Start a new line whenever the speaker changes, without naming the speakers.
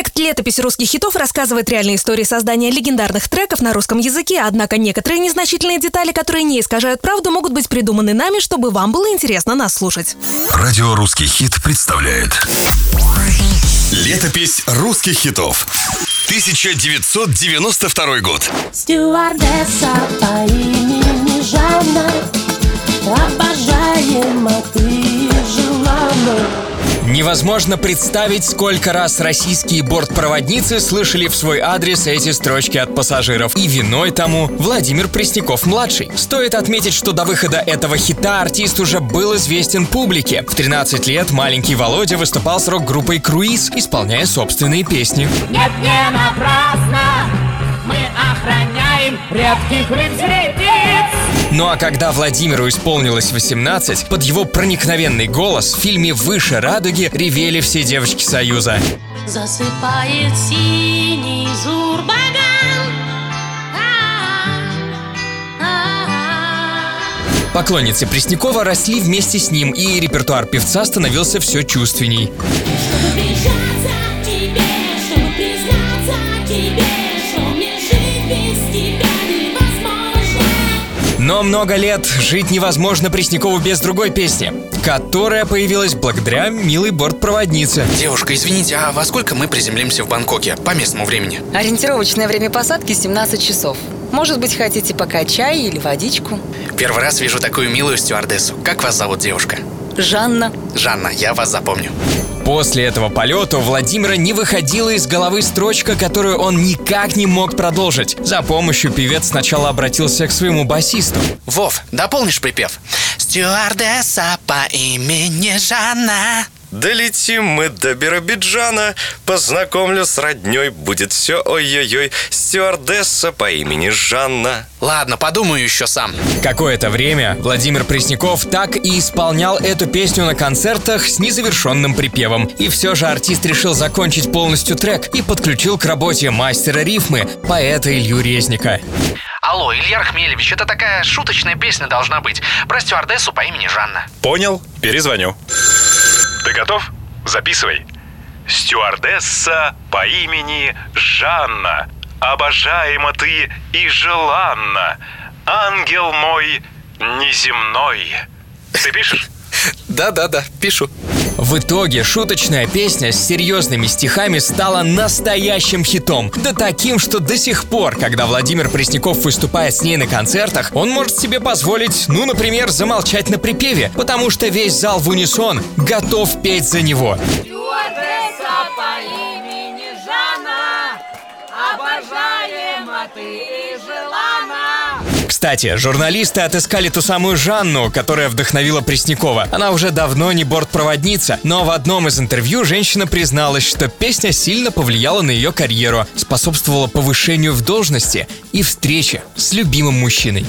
Проект «Летопись русских хитов» рассказывает реальные истории создания легендарных треков на русском языке, однако некоторые незначительные детали, которые не искажают правду, могут быть придуманы нами, чтобы вам было интересно нас слушать.
Радио «Русский хит» представляет. Летопись русских хитов 1992 год.
Стюардесса по имени Жанна Обожаема ты
Невозможно представить, сколько раз российские бортпроводницы слышали в свой адрес эти строчки от пассажиров. И виной тому Владимир Пресняков-младший. Стоит отметить, что до выхода этого хита артист уже был известен публике. В 13 лет маленький Володя выступал с рок-группой «Круиз», исполняя собственные песни.
Нет, не напрасно мы охраняем редких рыцарей
ну а когда Владимиру исполнилось 18, под его проникновенный голос в фильме «Выше радуги» ревели все девочки Союза.
Засыпает синий зурбаган
Поклонницы Преснякова росли вместе с ним, и репертуар певца становился все чувственней.
Чтобы
Но много лет жить невозможно Преснякову без другой песни, которая появилась благодаря милой бортпроводнице.
Девушка, извините, а во сколько мы приземлимся в Бангкоке по местному времени?
Ориентировочное время посадки 17 часов. Может быть, хотите пока чай или водичку?
Первый раз вижу такую милую стюардессу. Как вас зовут, девушка?
Жанна.
Жанна, я вас запомню.
После этого полета у Владимира не выходила из головы строчка, которую он никак не мог продолжить. За помощью певец сначала обратился к своему басисту.
Вов, дополнишь припев? Стюардесса по имени Жанна.
Долетим мы до Биробиджана, познакомлю с родней, будет все ой-ой-ой, стюардесса по имени Жанна.
Ладно, подумаю еще сам.
Какое-то время Владимир Пресняков так и исполнял эту песню на концертах с незавершенным припевом. И все же артист решил закончить полностью трек и подключил к работе мастера рифмы, поэта Илью Резника.
Алло, Илья Рахмелевич, это такая шуточная песня должна быть. Про стюардессу по имени Жанна.
Понял? Перезвоню.
Ты готов? Записывай. Стюардесса по имени Жанна. Обожаема ты и желанна. Ангел мой неземной. Ты пишешь?
Да-да-да, пишу.
В итоге шуточная песня с серьезными стихами стала настоящим хитом. Да таким, что до сих пор, когда Владимир Пресняков выступает с ней на концертах, он может себе позволить, ну, например, замолчать на припеве, потому что весь зал в унисон готов петь за него.
Обожаема ты и желана
Кстати, журналисты отыскали ту самую Жанну, которая вдохновила Преснякова. Она уже давно не бортпроводница, но в одном из интервью женщина призналась, что песня сильно повлияла на ее карьеру, способствовала повышению в должности и встрече с любимым мужчиной.